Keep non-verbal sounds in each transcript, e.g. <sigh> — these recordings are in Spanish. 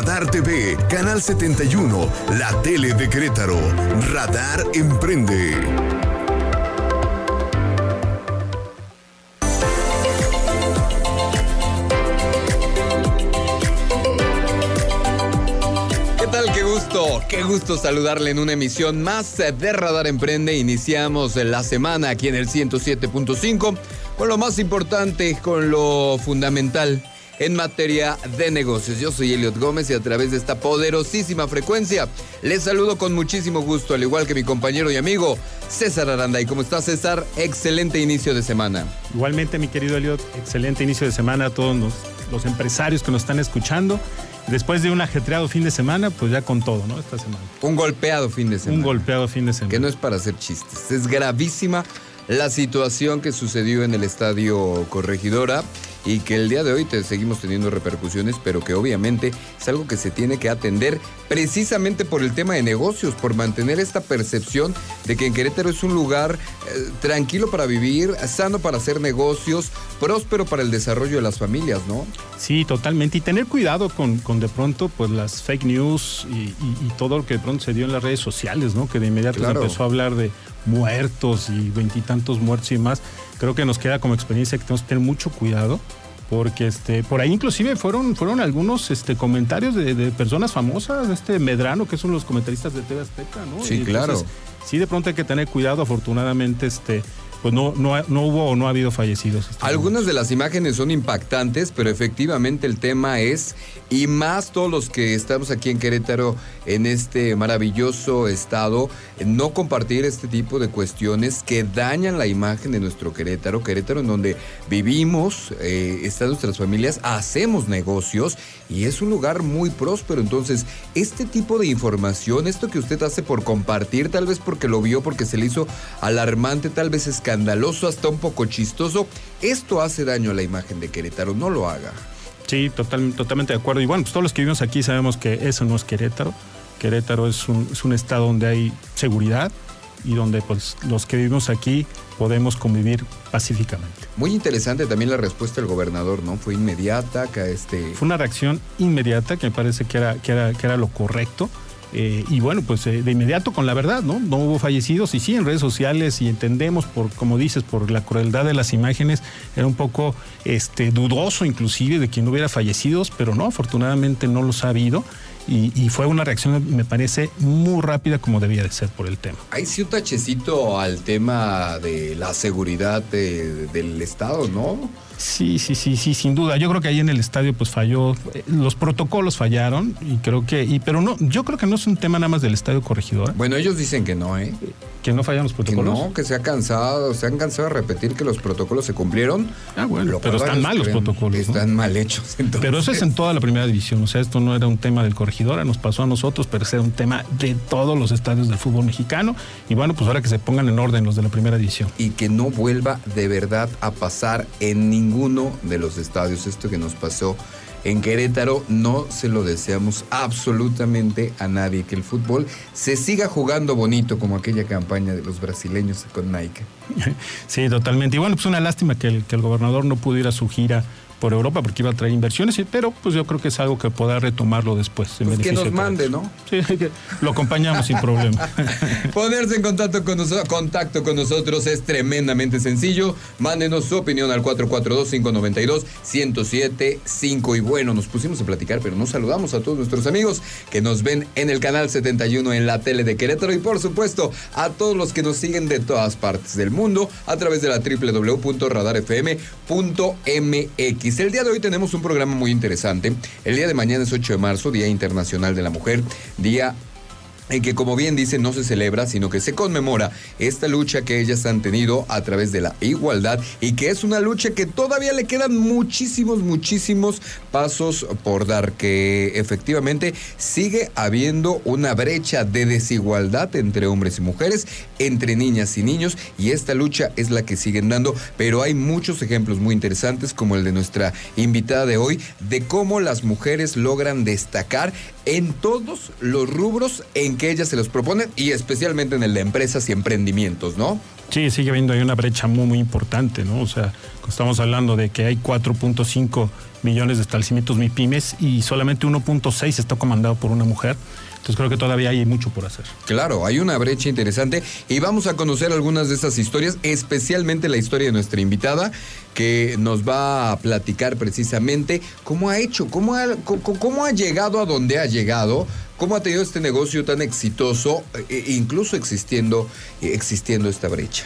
Radar TV, Canal 71, la tele de Querétaro. Radar Emprende. ¿Qué tal? Qué gusto, qué gusto saludarle en una emisión más de Radar Emprende. Iniciamos la semana aquí en el 107.5 con lo más importante, con lo fundamental en materia de negocios. Yo soy Eliot Gómez y a través de esta poderosísima frecuencia les saludo con muchísimo gusto, al igual que mi compañero y amigo César Aranda. ¿Y cómo está César? Excelente inicio de semana. Igualmente, mi querido Eliot, excelente inicio de semana a todos los, los empresarios que nos están escuchando. Después de un ajetreado fin de semana, pues ya con todo, ¿no? Esta semana. Un golpeado fin de semana. Un golpeado fin de semana. Que no es para hacer chistes, es gravísima la situación que sucedió en el estadio Corregidora y que el día de hoy te seguimos teniendo repercusiones, pero que obviamente es algo que se tiene que atender precisamente por el tema de negocios, por mantener esta percepción de que en Querétaro es un lugar eh, tranquilo para vivir, sano para hacer negocios, próspero para el desarrollo de las familias, ¿no? Sí, totalmente. Y tener cuidado con, con de pronto pues las fake news y, y- y todo lo que de pronto se dio en las redes sociales, ¿no? Que de inmediato se empezó a hablar de muertos y veintitantos muertos y más. Creo que nos queda como experiencia que tenemos que tener mucho cuidado. Porque este, por ahí inclusive fueron, fueron algunos este, comentarios de, de personas famosas, este Medrano, que son los comentaristas de TV Azteca, ¿no? Sí, Y claro. Sí, de pronto hay que tener cuidado. Afortunadamente, este, pues no, no, no hubo o no ha habido fallecidos. este Algunas de las imágenes son impactantes, pero efectivamente el tema es, y más todos los que estamos aquí en Querétaro, en este maravilloso estado, no compartir este tipo de cuestiones que dañan la imagen de nuestro Querétaro, Querétaro en donde vivimos, eh, están nuestras familias, hacemos negocios y es un lugar muy próspero. Entonces, este tipo de información, esto que usted hace por compartir, tal vez porque lo vio, porque se le hizo alarmante, tal vez escandaloso, hasta un poco chistoso, esto hace daño a la imagen de Querétaro, no lo haga. Sí, total- totalmente de acuerdo. Y bueno, pues todos los que vivimos aquí sabemos que eso no es Querétaro. Querétaro es un, es un estado donde hay seguridad y donde pues los que vivimos aquí podemos convivir pacíficamente. Muy interesante también la respuesta del gobernador, ¿no? Fue inmediata, este... Fue una reacción inmediata que me parece que era, que era, que era lo correcto. Eh, y bueno, pues eh, de inmediato con la verdad, ¿no? No hubo fallecidos y sí en redes sociales y entendemos por, como dices, por la crueldad de las imágenes, era un poco este, dudoso inclusive de que no hubiera fallecidos, pero no, afortunadamente no los ha habido y, fue una reacción, me parece, muy rápida como debía de ser por el tema. Hay sí un tachecito al tema de la seguridad de- del Estado, ¿no? Sí, sí, sí, sí, sin duda. Yo creo que ahí en el estadio pues falló, eh, los protocolos fallaron y creo que, y, pero no, yo creo que no es un tema nada más del estadio corregidor, Bueno, ellos dicen que no, ¿eh? que no fallaron los Que protocolos. no, que se ha cansado, se han cansado de repetir que los protocolos se cumplieron. Ah, bueno, pero están mal los protocolos, que ¿no? Están mal hechos. <laughs> entonces. Pero eso es en toda la primera división, o sea, esto no era un tema del corregidora, nos pasó a nosotros, pero era un tema de todos los estadios del fútbol mexicano. Y bueno, pues ahora que se pongan en orden los de la primera división. y que no vuelva de verdad a pasar en ninguno de los estadios. Esto que nos pasó en Querétaro no se lo deseamos absolutamente a nadie. Que el fútbol se siga jugando bonito como aquella campaña de los brasileños con Nike. <laughs> Sí, totalmente. Y bueno, pues una lástima que el, que el gobernador no pudo ir a su gira por Europa porque iba a traer inversiones, pero pues yo creo que es algo que podrá retomarlo después. en Pues que nos mande, ¿no? Sí, lo acompañamos sin problema. <laughs> Ponerse en contacto con, noso- contacto con nosotros es tremendamente sencillo. Mándenos su opinión al 442-592-1075. Y bueno, nos pusimos a platicar, pero nos saludamos a todos nuestros amigos que nos ven en el canal 71 en la tele de Querétaro. Y por supuesto, a todos los que nos siguen de todas partes del mundo a través de la www.radarfm.mx. El día de hoy tenemos un programa muy interesante. El día de mañana es 8 de marzo, Día Internacional de la Mujer, Día en que como bien dice no se celebra, sino que se conmemora esta lucha que ellas han tenido a través de la igualdad y que es una lucha que todavía le quedan muchísimos, muchísimos pasos por dar, que efectivamente sigue habiendo una brecha de desigualdad entre hombres y mujeres, entre niñas y niños, y esta lucha es la que siguen dando, pero hay muchos ejemplos muy interesantes como el de nuestra invitada de hoy, de cómo las mujeres logran destacar en todos los rubros en que ellas se los proponen y especialmente en el de empresas y emprendimientos, ¿no? Sí, sigue habiendo ahí una brecha muy, muy importante, ¿no? O sea, estamos hablando de que hay 4.5 millones de establecimientos MIPIMES y solamente 1.6 está comandado por una mujer. Entonces creo que todavía hay mucho por hacer. Claro, hay una brecha interesante y vamos a conocer algunas de esas historias, especialmente la historia de nuestra invitada, que nos va a platicar precisamente cómo ha hecho, cómo ha, cómo ha llegado a donde ha llegado, cómo ha tenido este negocio tan exitoso, e, e incluso existiendo, existiendo esta brecha.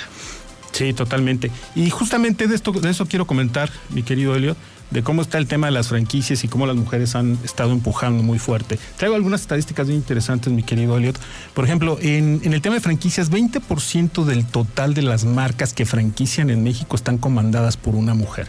Sí, totalmente. Y justamente de esto, de eso quiero comentar, mi querido Elliot de cómo está el tema de las franquicias y cómo las mujeres han estado empujando muy fuerte. Traigo algunas estadísticas muy interesantes, mi querido Elliot. Por ejemplo, en, el tema de franquicias, 20% del total de las marcas que franquician en México están comandadas por una mujer.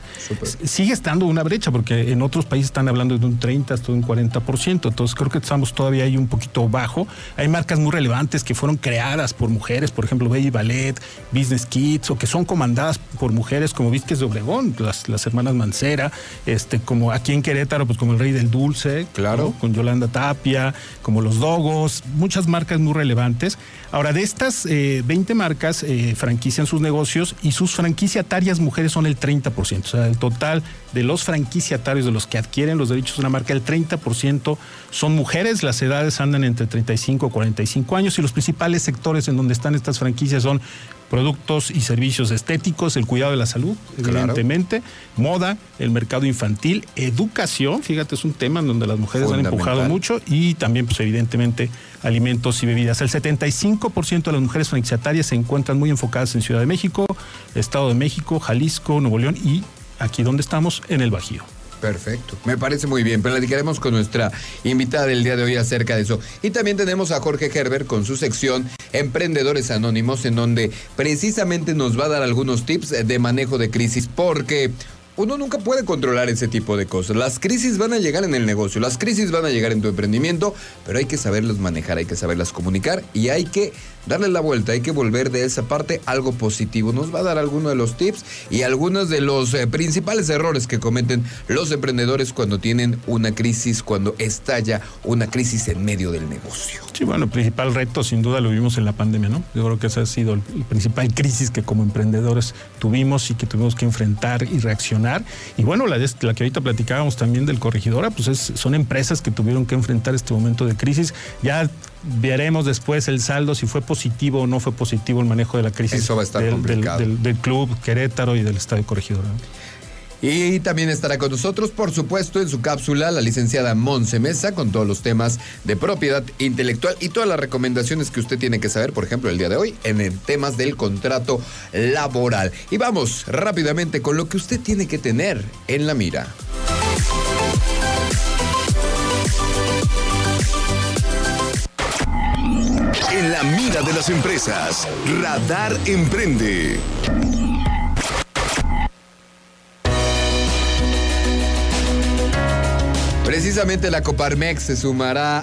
Sigue estando una brecha, porque en otros países están hablando de un 30 hasta un 40%. Entonces creo que estamos todavía ahí un poquito bajo. Hay marcas muy relevantes que fueron creadas por mujeres, por ejemplo, Baby Ballet, Business Kids, o que son comandadas por mujeres como Vizques de Obregón, las, las hermanas Mancera, este, como aquí en Querétaro, pues como el Rey del Dulce, claro, con Yolanda Tapia, como los Dogos, muchas marcas muy relevantes. Ahora, de estas 20 eh, marcas eh, franquician sus negocios y sus franquiciatarias mujeres son el 30%. O sea, el total de los franquiciatarios, de los que adquieren los derechos de una marca, el 30% son mujeres. Las edades andan entre 35 y 45 años y los principales sectores en donde están estas franquicias son productos y servicios estéticos, el cuidado de la salud, evidentemente, moda, el mercado infantil, educación, fíjate, es un tema en donde las mujeres han empujado mucho y también, pues evidentemente, alimentos y bebidas. El 75% de las mujeres franquiciatarias se encuentran muy enfocadas en Ciudad de México, Estado de México, Jalisco, Nuevo León y aquí donde estamos, en el Bajío. Perfecto, me parece muy bien. Platicaremos con nuestra invitada del día de hoy acerca de eso. Y también tenemos a Jorge Gerber con su sección Emprendedores Anónimos, en donde precisamente nos va a dar algunos tips de manejo de crisis, porque uno nunca puede controlar ese tipo de cosas. Las crisis van a llegar en el negocio, las crisis van a llegar en tu emprendimiento, pero hay que saberlas manejar, hay que saberlas comunicar y hay que darle la vuelta, hay que volver de esa parte algo positivo. Nos va a dar algunos de los tips y algunos de los eh, principales errores que cometen los emprendedores cuando tienen una crisis, cuando estalla una crisis en medio del negocio. Sí, bueno, el principal reto sin duda lo vimos en la pandemia, ¿no? Yo creo que esa ha sido el, principal crisis que como emprendedores tuvimos y que tuvimos que enfrentar y reaccionar. Y bueno, la, la que ahorita platicábamos también del corregidora, pues es, son empresas que tuvieron que enfrentar este momento de crisis. Ya veremos después el saldo si fue positivo o no fue positivo el manejo de la crisis del, club Querétaro y del Estadio Corregidora. Y también estará con nosotros, por supuesto, en su cápsula la licenciada Monse Mesa con todos los temas de propiedad intelectual y todas las recomendaciones que usted tiene que saber, por ejemplo, el día de hoy en el temas del contrato laboral. Y vamos rápidamente con lo que usted tiene que tener en la mira. En la mira de las empresas, Radar Emprende. Precisamente la Coparmex se sumará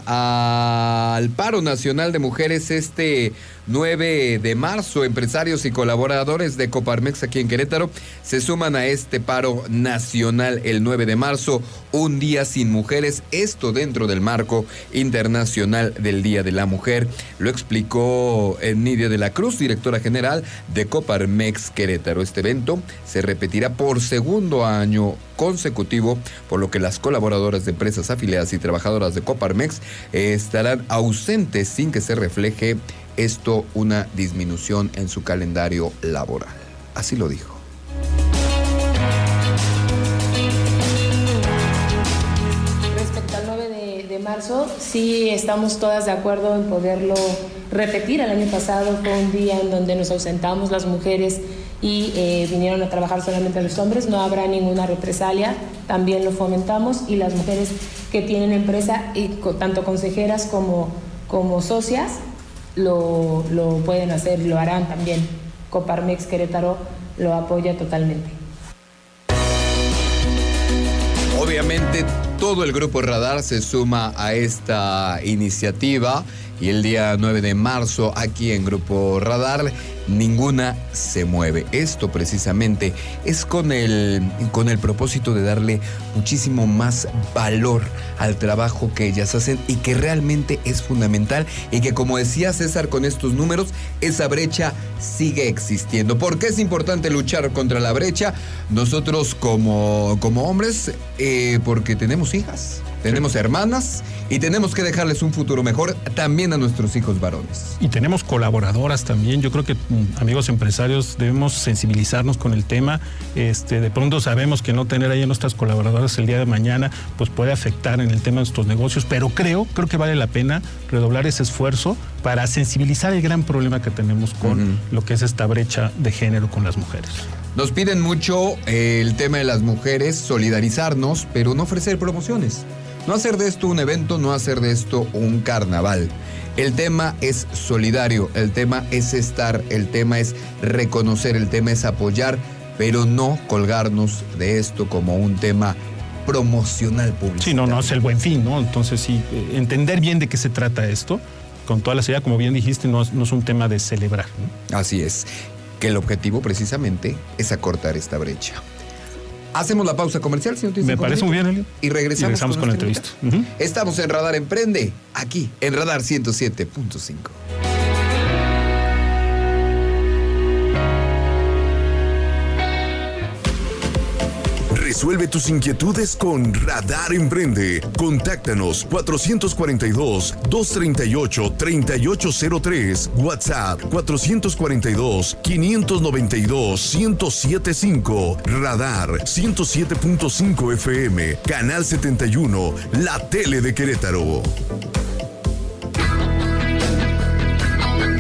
al paro nacional de mujeres este 9 de marzo. Empresarios y colaboradores de Coparmex aquí en Querétaro se suman a este paro nacional el 9 de marzo, un día sin mujeres, esto dentro del marco internacional del Día de la Mujer. Lo explicó Nidia de la Cruz, directora general de Coparmex Querétaro. Este evento se repetirá por segundo año consecutivo, por lo que las colaboradoras de empresas afiliadas y trabajadoras de Coparmex estarán ausentes sin que se refleje esto una disminución en su calendario laboral. Así lo dijo. Respecto al 9 de, marzo, sí estamos todas de acuerdo en poderlo repetir. El año pasado fue un día en donde nos ausentamos las mujeres y eh, vinieron a trabajar solamente los hombres, no habrá ninguna represalia, también lo fomentamos y las mujeres que tienen empresa, y tanto consejeras como, como socias, lo, lo pueden hacer, lo harán también. Coparmex Querétaro lo apoya totalmente. Obviamente todo el grupo Radar se suma a esta iniciativa y el día 9 de marzo aquí en Grupo Radar ninguna se mueve. Esto precisamente es con el, con el propósito de darle muchísimo más valor al trabajo que ellas hacen y que realmente es fundamental y que como decía César con estos números, esa brecha sigue existiendo. ¿Por qué es importante luchar contra la brecha? Nosotros como, como hombres, eh, porque tenemos hijas. Tenemos hermanas y tenemos que dejarles un futuro mejor también a nuestros hijos varones. Y tenemos colaboradoras también. Yo creo que mm, amigos empresarios debemos sensibilizarnos con el tema. Este, de pronto sabemos que no tener ahí a nuestras colaboradoras el día de mañana pues puede afectar en el tema de nuestros negocios, pero creo, creo que vale la pena redoblar ese esfuerzo para sensibilizar el gran problema que tenemos con lo que es esta brecha de género con las mujeres. Nos piden mucho eh, el tema de las mujeres, solidarizarnos, pero no ofrecer promociones. No hacer de esto un evento, no hacer de esto un carnaval. El tema es solidario, el tema es estar, el tema es reconocer, el tema es apoyar, pero no colgarnos de esto como un tema promocional público. Sí, no, no es el buen fin, ¿no? Entonces sí, eh, entender bien de qué se trata esto, con toda la seriedad, como bien dijiste, no, no es un tema de celebrar. Así es, que el objetivo precisamente es acortar esta brecha. Hacemos la pausa comercial, señor Me parece muy bien, Elio. Y regresamos, con, la entrevista. Estamos en Radar Emprende, aquí en Radar 107.5. Resuelve tus inquietudes con Radar Emprende. Contáctanos 442-238-3803. WhatsApp 442-592-1075. Radar 107.5 FM. Canal 71. La tele de Querétaro.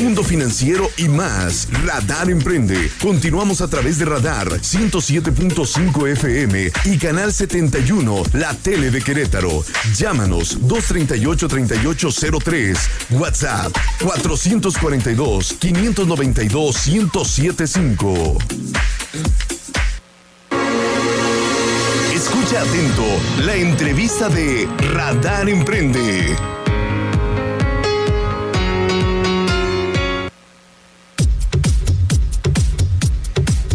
Mundo Financiero y más. Radar Emprende. Continuamos a través de Radar 107.5 FM y Canal 71, la tele de Querétaro. Llámanos 238-3803. WhatsApp 442-592-1075. Escucha atento la entrevista de Radar Emprende.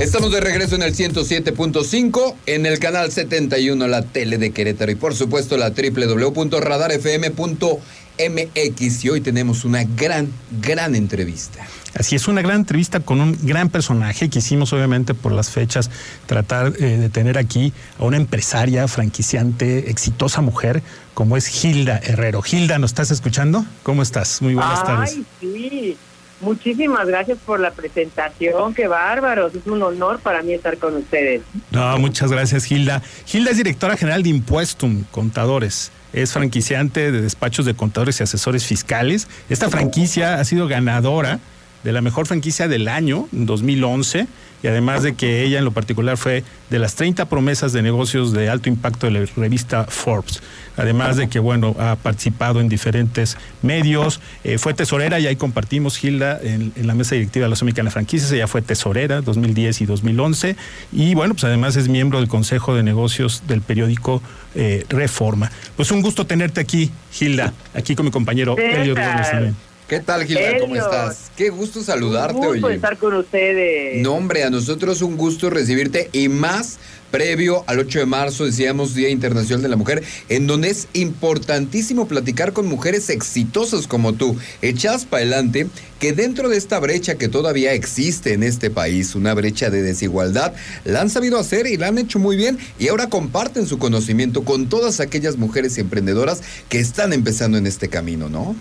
Estamos de regreso en el 107.5, en el canal 71, la tele de Querétaro y por supuesto la www.radarfm.mx. Y hoy tenemos una gran, gran entrevista. Así es, una gran entrevista con un gran personaje. Quisimos, obviamente, por las fechas, tratar eh, de tener aquí a una empresaria, franquiciante, exitosa mujer, como es Hilda Herrero. Hilda, ¿nos estás escuchando? ¿Cómo estás? Muy buenas tardes. Ay, sí. Muchísimas gracias por la presentación, qué bárbaros, es un honor para mí estar con ustedes. No, muchas gracias Gilda. Gilda es directora general de Impuestum Contadores, es franquiciante de despachos de contadores y asesores fiscales. Esta franquicia ha sido ganadora de la mejor franquicia del año, en 2011, y además de que ella en lo particular fue de las 30 promesas de negocios de alto impacto de la revista Forbes. Además de que, bueno, ha participado en diferentes medios, eh, fue tesorera y ahí compartimos, Gilda, en, la mesa directiva de la Asociación Franquicias, ella fue tesorera 2010 y 2011, y bueno, pues además es miembro del Consejo de Negocios del periódico eh, Reforma. Pues un gusto tenerte aquí, Gilda, aquí con mi compañero Elliot Gómez también. ¿Qué tal, Gilda? ¿Cómo estás? Qué gusto saludarte, un gusto estar con ustedes. No, hombre, a nosotros un gusto recibirte y más previo al 8 de marzo, decíamos Día Internacional de la Mujer, en donde es importantísimo platicar con mujeres exitosas como tú, echadas para adelante, que dentro de esta brecha que todavía existe en este país, una brecha de desigualdad, la han sabido hacer y la han hecho muy bien y ahora comparten su conocimiento con todas aquellas mujeres emprendedoras que están empezando en este camino, ¿no?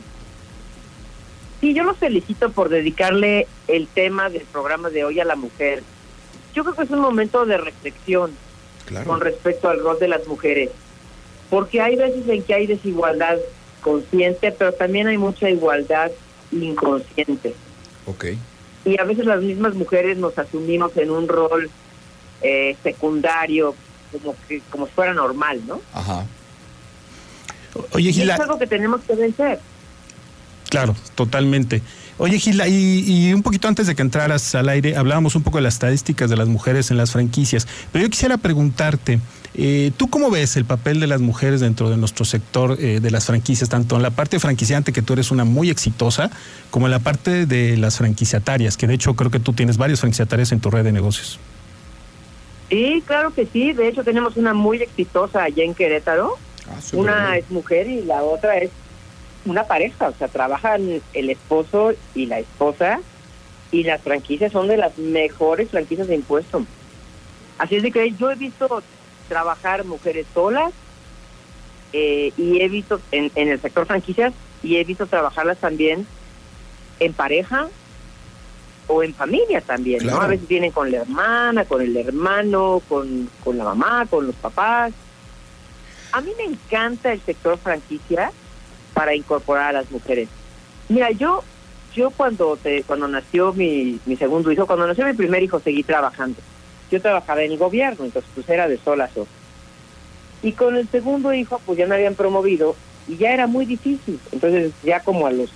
Sí, yo los felicito por dedicarle el tema del programa de hoy a la mujer. Yo creo que es un momento de reflexión con respecto al rol de las mujeres, porque hay veces en que hay desigualdad consciente, pero también hay mucha igualdad inconsciente. Okay. Y a veces las mismas mujeres nos asumimos en un rol eh, secundario, como que como si fuera normal, ¿no? Ajá. Oye, Gila. es algo que tenemos que vencer. Claro, totalmente. Oye, Gilda, y, un poquito antes de que entraras al aire, hablábamos un poco de las estadísticas de las mujeres en las franquicias, pero yo quisiera preguntarte, eh, ¿tú cómo ves el papel de las mujeres dentro de nuestro sector eh, de las franquicias, tanto en la parte franquiciante, que tú eres una muy exitosa, como en la parte de las franquiciatarias, que de hecho creo que tú tienes varias franquiciatarias en tu red de negocios? Sí, claro que sí. De hecho, tenemos una muy exitosa allá en Querétaro. Ah, una es mujer y la otra es una pareja, o sea, trabajan el esposo y la esposa y las franquicias son de las mejores franquicias de impuestos. Así es de que yo he visto trabajar mujeres solas eh, y he visto en, el sector franquicias y he visto trabajarlas también en pareja o en familia también, ¿no? A veces vienen con la hermana, con el hermano, con, con la mamá, con los papás. A mí me encanta el sector franquicia para incorporar a las mujeres. Mira, yo yo cuando te, cuando nació mi, mi segundo hijo, cuando nació mi primer hijo, seguí trabajando. Yo trabajaba en el gobierno, entonces pues era de sol a sol. Y con el segundo hijo, pues ya me habían promovido y ya era muy difícil. Entonces ya como a los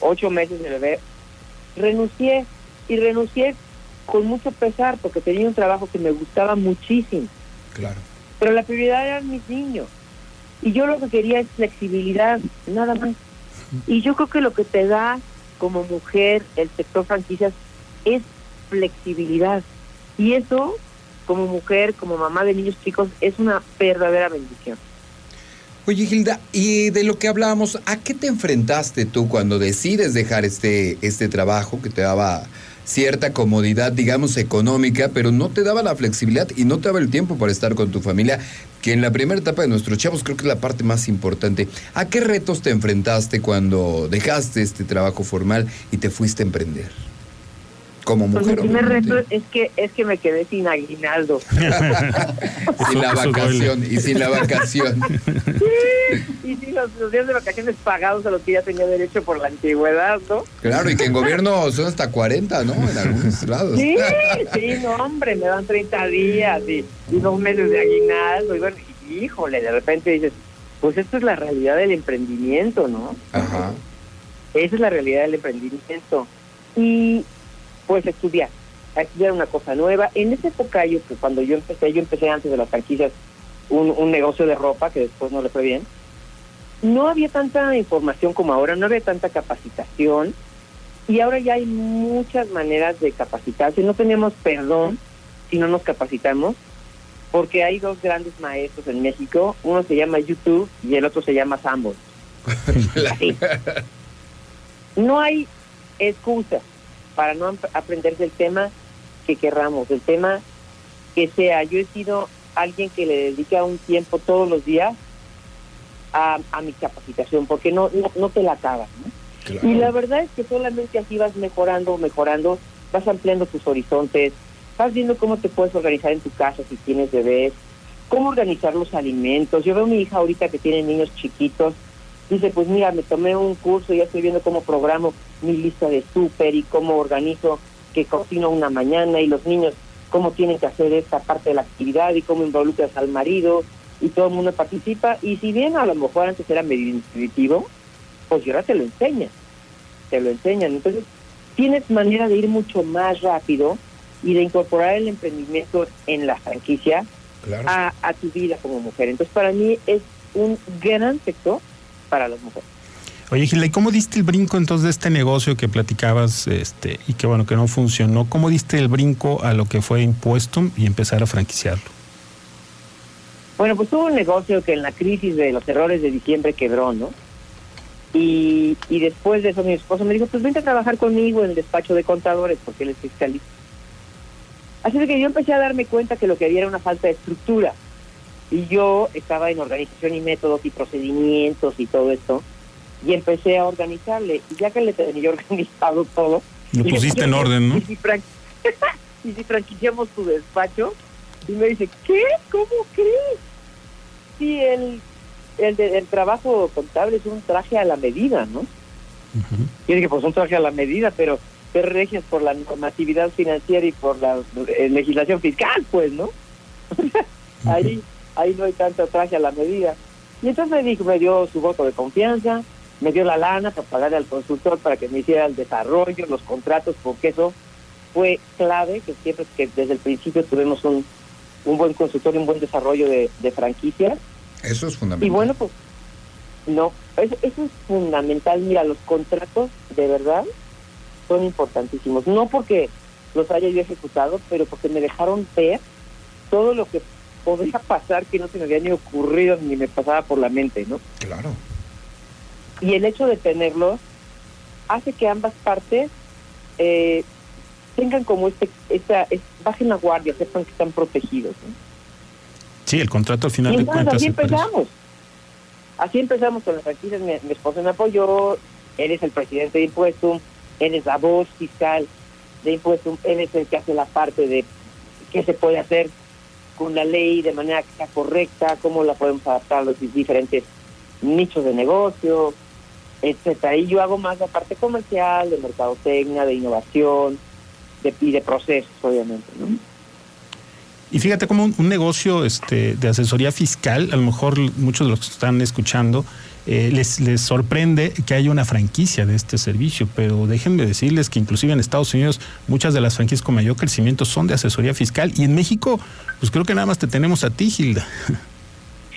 ocho meses de bebé, renuncié y renuncié con mucho pesar porque tenía un trabajo que me gustaba muchísimo. Claro. Pero la prioridad eran mis niños. Y yo lo que quería es flexibilidad, nada más. Y yo creo que lo que te da como mujer el sector franquicias es flexibilidad. Y eso, como mujer, como mamá de niños chicos, es una verdadera bendición. Oye, Gilda, y de lo que hablábamos, ¿a qué te enfrentaste tú cuando decides dejar este, este trabajo que te daba cierta comodidad, digamos, económica, pero no te daba la flexibilidad y no te daba el tiempo para estar con tu familia, que en la primera etapa de nuestros chavos creo que es la parte más importante. ¿A qué retos te enfrentaste cuando dejaste este trabajo formal y te fuiste a emprender? Como pues mujer. el primer reto es que es que me quedé sin aguinaldo. <laughs> <laughs> sin la vacación y sin la vacación. <laughs> y sin los, días de vacaciones pagados a los que ya tenía derecho por la antigüedad, ¿no? Claro, y que en gobierno son hasta 40, ¿no? En algunos lados. Sí, sí, no, hombre, me dan 30 días y, dos meses de aguinaldo. Y bueno, híjole, de repente dices, pues esto es la realidad del emprendimiento, ¿no? Ajá. Esa es la realidad del emprendimiento. Y pues estudiar, a estudiar una cosa nueva. En esa época, yo, que cuando yo empecé, yo empecé antes de las franquicias un, un negocio de ropa que después no le fue bien. No había tanta información como ahora, no había tanta capacitación y ahora ya hay muchas maneras de capacitarse. No tenemos perdón si no nos capacitamos porque hay dos grandes maestros en México, uno se llama YouTube y el otro se llama Sambo. <laughs> no hay excusa para no aprender del tema que querramos, del tema que sea. Yo he sido alguien que le dedica un tiempo todos los días a, mi capacitación, porque no, no, te la acabas. Y la verdad es que solamente así vas mejorando, mejorando, vas ampliando tus horizontes, vas viendo cómo te puedes organizar en tu casa si tienes bebés, cómo organizar los alimentos. Yo veo a mi hija ahorita que tiene niños chiquitos Dice, pues mira, me tomé un curso, ya estoy viendo cómo programo mi lista de súper y cómo organizo que cocino una mañana y los niños cómo tienen que hacer esta parte de la actividad y cómo involucras al marido y todo el mundo participa. Y si bien a lo mejor antes era medio intuitivo, pues ahora te lo enseñan, te lo enseñan. Entonces, tienes manera de ir mucho más rápido y de incorporar el emprendimiento en la franquicia a, a tu vida como mujer. Entonces, para mí es un gran sector para las mujeres. Oye, Gila, ¿y cómo diste el brinco entonces de este negocio que platicabas este, y que bueno, que no funcionó? ¿Cómo diste el brinco a lo que fue impuesto y empezar a franquiciarlo? Bueno, pues tuvo un negocio que en la crisis de los errores de diciembre quebró, ¿no? Y, y después de eso mi esposo me dijo, pues vente a trabajar conmigo en el despacho de contadores porque él es fiscalista. Así que yo empecé a darme cuenta que lo que había era una falta de estructura y yo estaba en organización y métodos y procedimientos y todo esto, y empecé a organizarle. Y ya que le tenía <laughs> organizado todo... Lo pusiste en orden, ¿no? <laughs> Y si, franquiciamos tu despacho, y me dice, ¿qué? ¿Cómo crees? Sí, el, el, el trabajo contable es un traje a la medida, ¿no? Y dije, pues un traje a la medida, pero te regias por la normatividad financiera y por la eh, legislación fiscal, pues, ¿no? <laughs> Ahí ahí no hay tanto traje a la medida. Y entonces me dijo, me dio su voto de confianza, me dio la lana para pagarle al consultor para que me hiciera el desarrollo, los contratos, porque eso fue clave, que siempre que desde el principio tuvimos un, un buen consultor y un buen desarrollo de, de franquicias. Eso es fundamental. Y bueno, pues no, eso, eso es fundamental. Mira, los contratos de verdad son importantísimos. No porque los haya yo ejecutado, pero porque me dejaron ver todo lo que podría pasar que no se me había ni ocurrido ni me pasaba por la mente, ¿no? Claro. Y el hecho de tenerlos hace que ambas partes eh, tengan como este, esta, bajen la guardia, sepan que están protegidos. ¿no? Sí, el contrato al final de cuentas. Así empezamos. Así empezamos con las franquicias. Mi, mi esposo me apoyó, él es el presidente de Impuestum, él es la voz fiscal de Impuestum, él es el que hace la parte de qué se puede hacer con la ley de manera que sea correcta, cómo la podemos adaptar a los diferentes nichos de negocio, etcétera. Y yo hago más la parte comercial, de mercadotecnia, de innovación, de, y de procesos, obviamente, ¿no? Y fíjate como un, negocio este, de asesoría fiscal, a lo mejor muchos de los que están escuchando, eh, les, les sorprende que haya una franquicia de este servicio, pero déjenme decirles que inclusive en Estados Unidos muchas de las franquicias con mayor crecimiento son de asesoría fiscal y en México, pues creo que nada más te tenemos a ti, Gilda.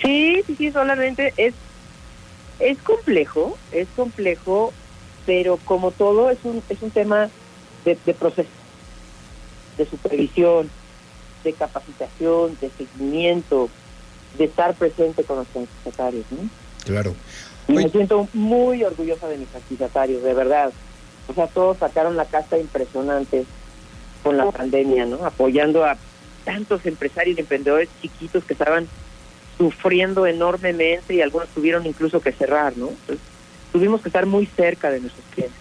Sí, sí, sí, solamente es es complejo, es complejo, pero como todo es un, es un tema de, proceso, de supervisión, de capacitación, de seguimiento, de estar presente con los franquiciatarios. ¿no? Claro. Y me siento muy orgullosa de mis franquiciatarios, de verdad. O sea, todos sacaron la casta impresionante con la pandemia, ¿no? Apoyando a tantos empresarios y emprendedores chiquitos que estaban sufriendo enormemente y algunos tuvieron incluso que cerrar, ¿no? tuvimos que estar muy cerca de nuestros clientes.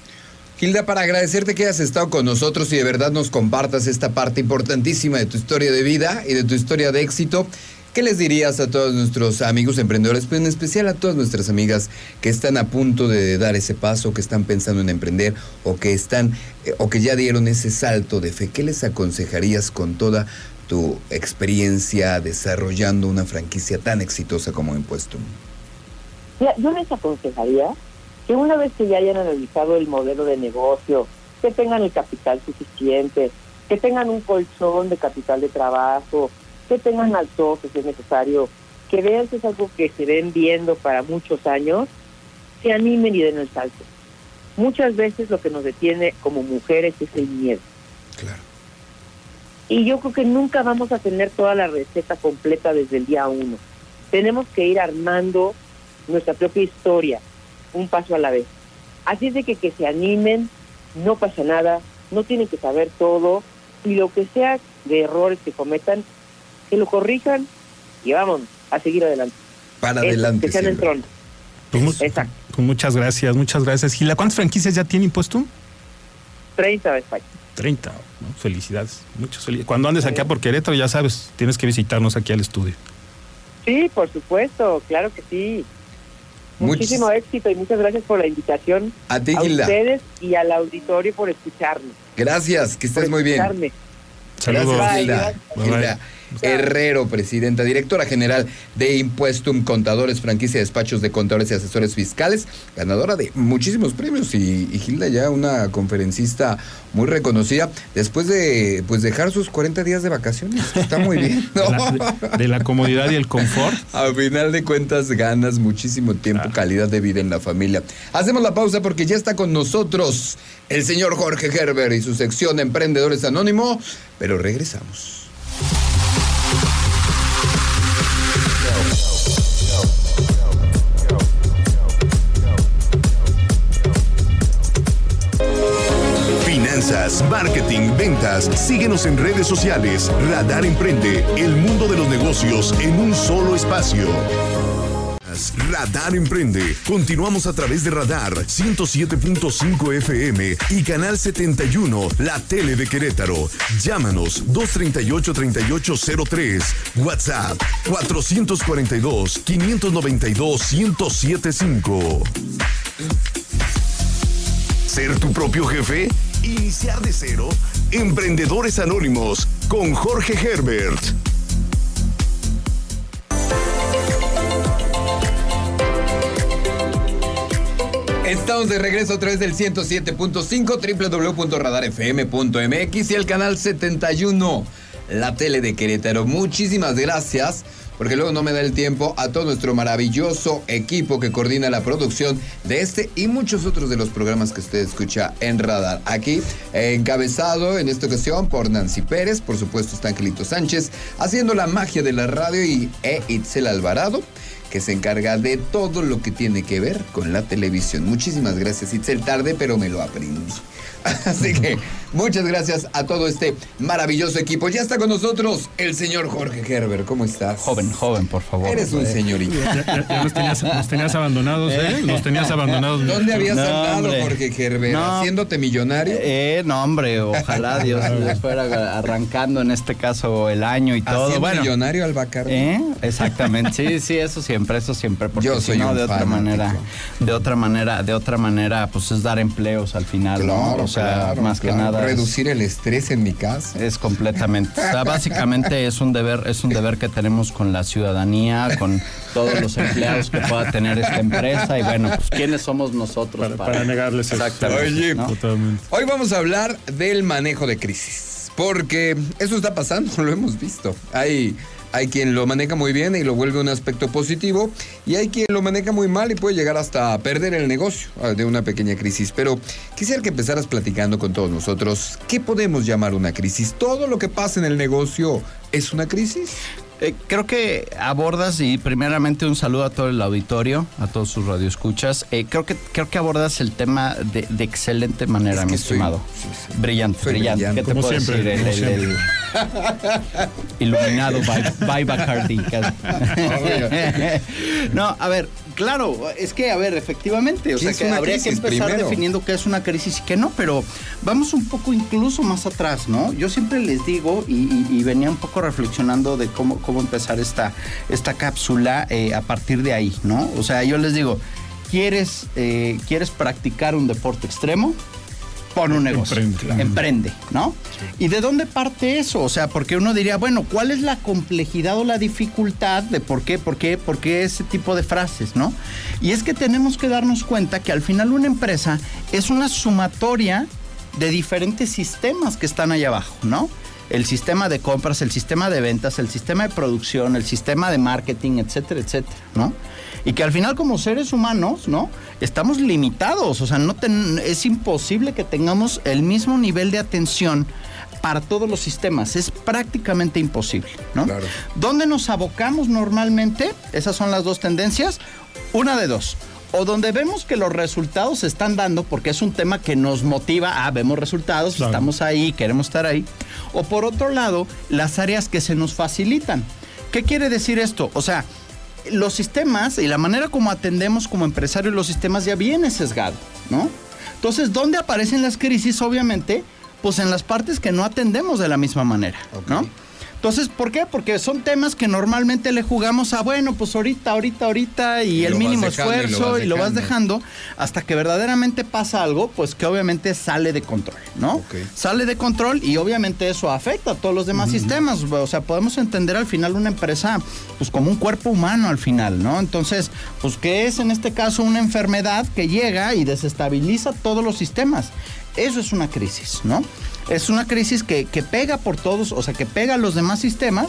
Hilda, para agradecerte que hayas estado con nosotros y de verdad nos compartas esta parte importantísima de tu historia de vida y de tu historia de éxito. ¿Qué les dirías a todos nuestros amigos emprendedores, pero en especial a todas nuestras amigas que están a punto de dar ese paso, que están pensando en emprender o que están eh, o que ya dieron ese salto de fe? ¿Qué les aconsejarías con toda tu experiencia desarrollando una franquicia tan exitosa como Impuesto? yo les aconsejaría que una vez que ya hayan analizado el modelo de negocio, que tengan el capital suficiente, que tengan un colchón de capital de trabajo, que tengan al toque si es necesario, que vean que es algo que se ven viendo para muchos años, se animen y den el salto. Muchas veces lo que nos detiene como mujeres es el miedo. Claro. Y yo creo que nunca vamos a tener toda la receta completa desde el día uno. Tenemos que ir armando nuestra propia historia, un paso a la vez. Así es de que que se animen, no pasa nada, no tienen que saber todo, y lo que sea de errores que cometan, que lo corrijan y vamos a seguir adelante. Para adelante. Que sean el trono. Pues, Exacto. Pues muchas gracias, muchas gracias. Gila, ¿cuántas franquicias ya tiene impuesto? 30 de España. 30. Felicidades, muchas felicidades. Cuando andes acá por Querétaro, ya sabes, tienes que visitarnos aquí al estudio. Sí, por supuesto, claro que sí. Muchísimo éxito y muchas gracias por la invitación. A ti, a ustedes y al auditorio por escucharnos. Gracias, que estés muy bien. Saludos. Gracias, Herrero, presidenta, directora general de Impuestum Contadores, franquicia de despachos de contadores y asesores fiscales, ganadora de muchísimos premios y, Gilda ya una conferencista muy reconocida después de pues dejar sus 40 días de vacaciones. Está muy bien. <laughs> De, la, comodidad y el confort. Al final de cuentas ganas muchísimo tiempo, calidad de vida en la familia. Hacemos la pausa porque ya está con nosotros el señor Jorge Gerber y su sección de Emprendedores Anónimo, pero regresamos. Marketing, ventas. Síguenos en redes sociales. Radar Emprende, el mundo de los negocios en un solo espacio. Radar Emprende. Continuamos a través de Radar 107.5 FM y Canal 71, la tele de Querétaro. Llámanos 238-3803. WhatsApp 442-592-1075. ¿Ser tu propio jefe? ¿Iniciar de cero? Emprendedores Anónimos con Jorge Herbert. Estamos de regreso a través del 107.5 www.radarfm.mx y el canal 71, la tele de Querétaro. Muchísimas gracias porque luego no me da el tiempo a todo nuestro maravilloso equipo que coordina la producción de este y muchos otros de los programas que usted escucha en Radar. Aquí, encabezado en esta ocasión por Nancy Pérez, por supuesto está Angelito Sánchez, haciendo la magia de la radio y e Itzel Alvarado que se encarga de todo lo que tiene que ver con la televisión. Muchísimas gracias, Itzel, tarde, pero me lo aprendí. <laughs> Así que muchas gracias a todo este maravilloso equipo. Ya está con nosotros el señor Jorge Gerber. ¿Cómo estás? Joven, joven, por favor. Eres un señorito. Ya, los, tenías, abandonados, ¿eh? Los tenías abandonados. ¿Dónde habías andado, Jorge Gerber? ¿Haciéndote millonario? Eh, no, hombre, ojalá <laughs> Dios fuera arrancando en este caso el año y todo. Bueno, millonario al ¿Eh? Exactamente, sí, sí, eso siempre, eso siempre. Porque Yo soy no, de otra manera, de otra manera, de otra manera, pues es dar empleos al final, ¿no? O sea, más que nada. Reducir el estrés en mi casa. Es completamente. O sea, básicamente es un deber, es un deber que tenemos con la ciudadanía, con todos los empleados que pueda tener esta empresa. Y bueno, pues quiénes somos nosotros para, negarles Exactamente. hoy vamos a hablar del manejo de crisis. Porque eso está pasando, <laughs> lo hemos visto. Hay hay quien lo maneja muy bien y lo vuelve un aspecto positivo y hay quien lo maneja muy mal y puede llegar hasta perder el negocio ah, de una pequeña crisis. Pero quisiera que empezaras platicando con todos nosotros. ¿Qué podemos llamar una crisis? ¿Todo lo que pasa en el negocio es una crisis? Eh, creo que abordas, y primeramente un saludo a todo el auditorio, a todos sus radioescuchas. Eh, creo, que, creo que abordas el tema de, excelente manera, mi estimado. Brillante, brillante, ¿Qué te puedo decir? El, iluminado by, Bacardi. <laughs> <laughs> no, a ver, claro, es que, a ver, efectivamente, o sea, que habría que empezar definiendo qué es una crisis y qué no, pero vamos un poco incluso más atrás, ¿no? Yo siempre les digo, y, venía un poco reflexionando de cómo, cómo empezar esta, esta cápsula eh, a partir de ahí, ¿no? O sea, yo les digo, ¿quieres, eh, ¿quieres practicar un deporte extremo? Pon un negocio. Emprende, ¿no? ¿Y de dónde parte eso? O sea, porque uno diría, bueno, ¿cuál es la complejidad o la dificultad de por qué, por qué, por qué ese tipo de frases, ¿no? Y es que tenemos que darnos cuenta que al final una empresa es una sumatoria de diferentes sistemas que están ahí abajo, ¿no? el sistema de compras, el sistema de ventas, el sistema de producción, el sistema de marketing, etcétera, etcétera, ¿no? Y que al final como seres humanos, ¿no? Estamos limitados, o sea, no es imposible que tengamos el mismo nivel de atención para todos los sistemas. Es prácticamente imposible, ¿no? Claro. ¿Dónde nos abocamos normalmente? Esas son las dos tendencias. Una de dos o donde vemos que los resultados se están dando porque es un tema que nos motiva, ah, vemos resultados, estamos ahí, queremos estar ahí, o por otro lado, las áreas que se nos facilitan. ¿Qué quiere decir esto? O sea, los sistemas y la manera como atendemos como empresarios los sistemas ya viene sesgado, ¿no? Entonces, ¿dónde aparecen las crisis? Obviamente, pues en las partes que no atendemos de la misma manera, ¿no? Entonces, ¿por qué? Porque son temas que normalmente le jugamos a, bueno, pues ahorita, ahorita, ahorita y, el mínimo esfuerzo y lo, vas dejando hasta que verdaderamente pasa algo, pues que obviamente sale de control, ¿no? Sale de control y obviamente eso afecta a todos los demás sistemas. O sea, podemos entender al final una empresa pues como un cuerpo humano al final, ¿no? Entonces, pues ¿qué es en este caso una enfermedad que llega y desestabiliza todos los sistemas. Eso es una crisis, ¿no? Es una crisis que, pega por todos, o sea, que pega a los demás sistemas,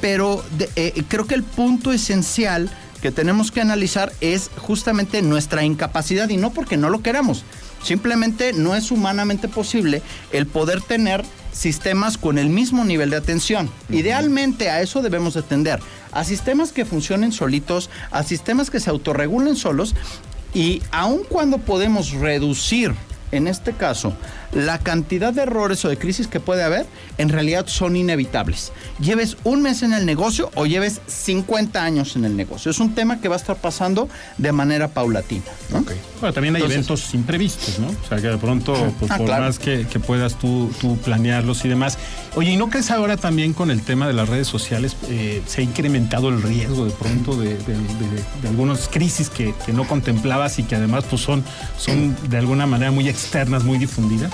pero eh, creo que el punto esencial que tenemos que analizar es justamente nuestra incapacidad y no porque no lo queramos. Simplemente no es humanamente posible el poder tener sistemas con el mismo nivel de atención. Idealmente a eso debemos atender, a sistemas que funcionen solitos, a sistemas que se autorregulen solos y aun cuando podemos reducir en este caso, la cantidad de errores o de crisis que puede haber, en realidad son inevitables. Lleves un mes en el negocio o lleves 50 años en el negocio. Es un tema que va a estar pasando de manera paulatina. Bueno, también hay eventos imprevistos, ¿no? O sea, que de pronto, pues, ah, por más que, puedas tú, tú, planearlos y demás. Oye, ¿y no crees ahora también con el tema de las redes sociales eh, se ha incrementado el riesgo de pronto de, algunas crisis que, no contemplabas y que además pues son, son de alguna manera muy externas, muy difundidas?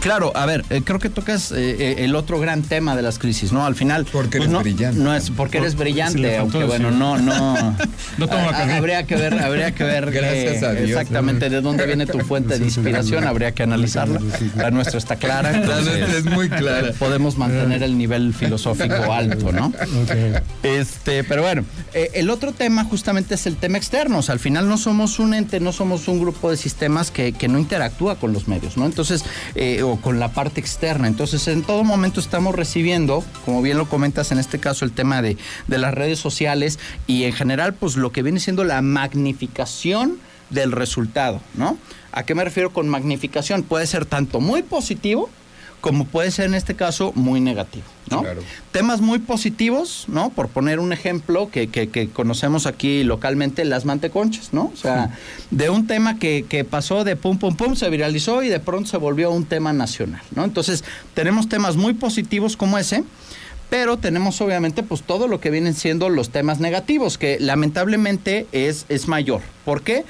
Claro, a ver, eh, creo que tocas eh, eh, el otro gran tema de las crisis, ¿no? Al final. Porque pues, eres no, brillante. No es porque eres brillante, aunque bueno, no, no. <laughs> no habría que ver, habría que ver <laughs> Gracias a Dios, exactamente de dónde viene tu fuente de inspiración, habría que analizarla. La nuestra está clara. la nuestra es muy clara. Podemos mantener el nivel filosófico <laughs> alto, ¿no? Este, pero bueno, el otro tema justamente es el tema externo. O sea, al final no somos un ente, no somos un grupo de sistemas que, que no interactúa con los medios, ¿no? Entonces, eh, con la parte externa. Entonces, en todo momento estamos recibiendo, como bien lo comentas en este caso, el tema de, de las redes sociales y en general, pues lo que viene siendo la magnificación del resultado, ¿no? ¿A qué me refiero con magnificación? Puede ser tanto muy positivo, como puede ser en este caso muy negativo. ¿no? Temas muy positivos, ¿no? Por poner un ejemplo que, que, conocemos aquí localmente, las manteconchas, ¿no? O sea, de un tema que, que, pasó de pum, pum, pum, se viralizó y de pronto se volvió un tema nacional, ¿no? Entonces, tenemos temas muy positivos como ese pero tenemos obviamente pues todo lo que vienen siendo los temas negativos, que lamentablemente es, es mayor. ¿Por qué?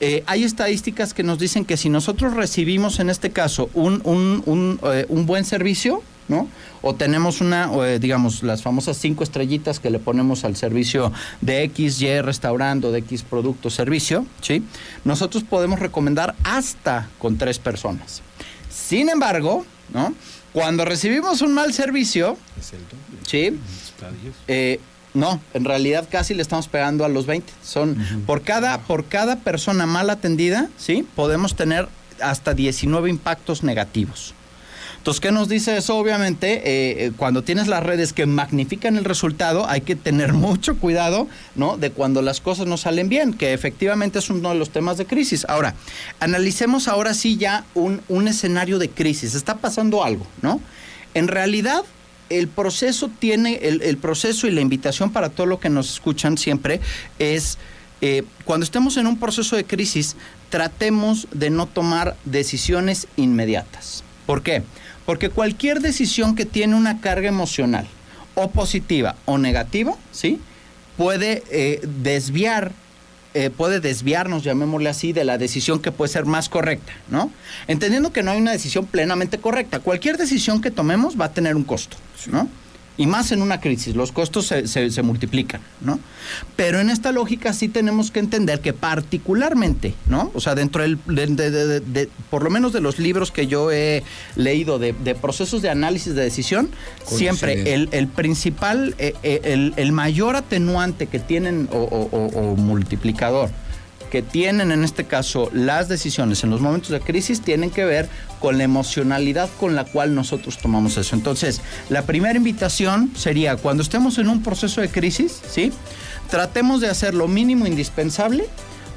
Eh, hay estadísticas que nos dicen que si nosotros recibimos en este caso un, un, un, eh, un buen servicio, ¿no? O tenemos una, eh, digamos, las famosas cinco estrellitas que le ponemos al servicio de X, Y restaurante o de X producto servicio, ¿sí? Nosotros podemos recomendar hasta con tres personas. Sin embargo, ¿no? Cuando recibimos un mal servicio, ¿sí? Eh, no, en realidad casi le estamos pegando a los 20. Son por cada por cada persona mal atendida, ¿sí? Podemos tener hasta 19 impactos negativos. Entonces, ¿qué nos dice eso? Obviamente, eh, eh, cuando tienes las redes que magnifican el resultado, hay que tener <laughs> mucho cuidado, ¿no? De cuando las cosas no salen bien, que efectivamente es uno de los temas de crisis. Ahora, analicemos ahora sí ya un, un escenario de crisis. Está pasando algo, ¿no? En realidad, el proceso tiene, el, proceso y la invitación para todo lo que nos escuchan siempre es, eh, cuando estemos en un proceso de crisis, tratemos de no tomar decisiones inmediatas. ¿Por qué? Cualquier decisión que tiene una carga emocional, o positiva o negativa, ¿sí? Puede eh, desviar, eh, puede desviarnos, llamémosle así, de la decisión que puede ser más correcta, ¿no? Entendiendo que no hay una decisión plenamente correcta. Cualquier decisión que tomemos va a tener un costo, ¿no? Y más en una crisis, los costos se, se, multiplican, ¿no? Pero en esta lógica sí tenemos que entender que particularmente, ¿no? O sea, dentro del, de, por lo menos de los libros que yo he leído de, procesos de análisis de decisión, siempre el, el, principal, eh, eh, el, el, mayor atenuante que tienen o, o multiplicador que tienen en este caso las decisiones en los momentos de crisis tienen que ver con la emocionalidad con la cual nosotros tomamos eso. Entonces, la primera invitación sería cuando estemos en un proceso de crisis, ¿sí? Tratemos de hacer lo mínimo indispensable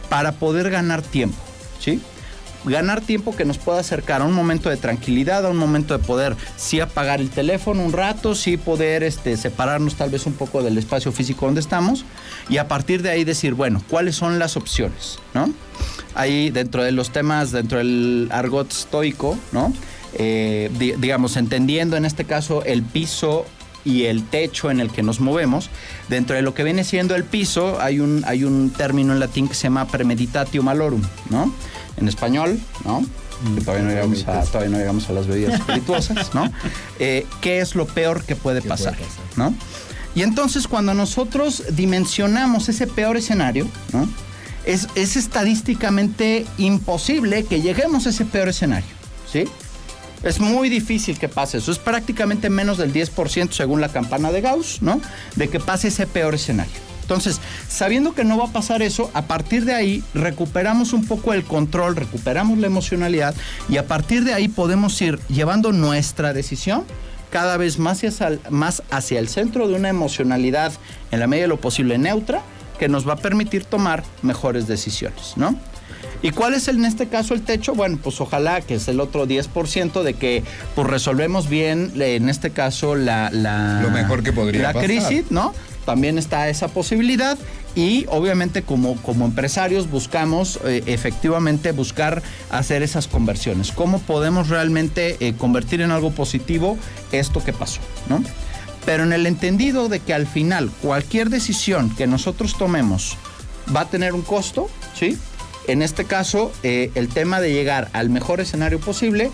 para poder ganar tiempo, ¿sí? Ganar tiempo que nos pueda acercar a un momento de tranquilidad, a un momento de poder sí apagar el teléfono un rato, sí poder este, separarnos tal vez un poco del espacio físico donde estamos y a partir de ahí decir, bueno, ¿cuáles son las opciones? ¿no? Ahí dentro de los temas, dentro del argot estoico, ¿no? Eh, digamos, entendiendo en este caso el piso y el techo en el que nos movemos. Dentro de lo que viene siendo el piso hay un, hay un término en latín que se llama premeditatio malorum, ¿no? En español, ¿no? Mm. todavía no, llegamos a, todavía no llegamos a las bebidas <laughs> espirituosas, ¿no? Eh, ¿Qué es lo peor que puede pasar, ¿no? Y entonces cuando nosotros dimensionamos ese peor escenario, ¿no? Es, es, estadísticamente imposible que lleguemos a ese peor escenario, ¿sí? Es muy difícil que pase eso. Es prácticamente menos del 10% según la campana de Gauss, ¿no? De que pase ese peor escenario. Entonces, sabiendo que no va a pasar eso, a partir de ahí recuperamos un poco el control, recuperamos la emocionalidad y a partir de ahí podemos ir llevando nuestra decisión cada vez más hacia, el, más hacia el centro de una emocionalidad en la medida de lo posible neutra que nos va a permitir tomar mejores decisiones, ¿no? ¿Y cuál es en este caso el techo? Bueno, pues ojalá que es el otro 10% de que pues resolvemos bien en este caso la, lo mejor que podría la crisis, ¿no? También está esa posibilidad y obviamente como, como empresarios buscamos eh, efectivamente buscar hacer esas conversiones. ¿Cómo podemos realmente eh, convertir en algo positivo esto que pasó? ¿no? Pero en el entendido de que al final cualquier decisión que nosotros tomemos va a tener un costo, ¿sí? En este caso, eh, el tema de llegar al mejor escenario posible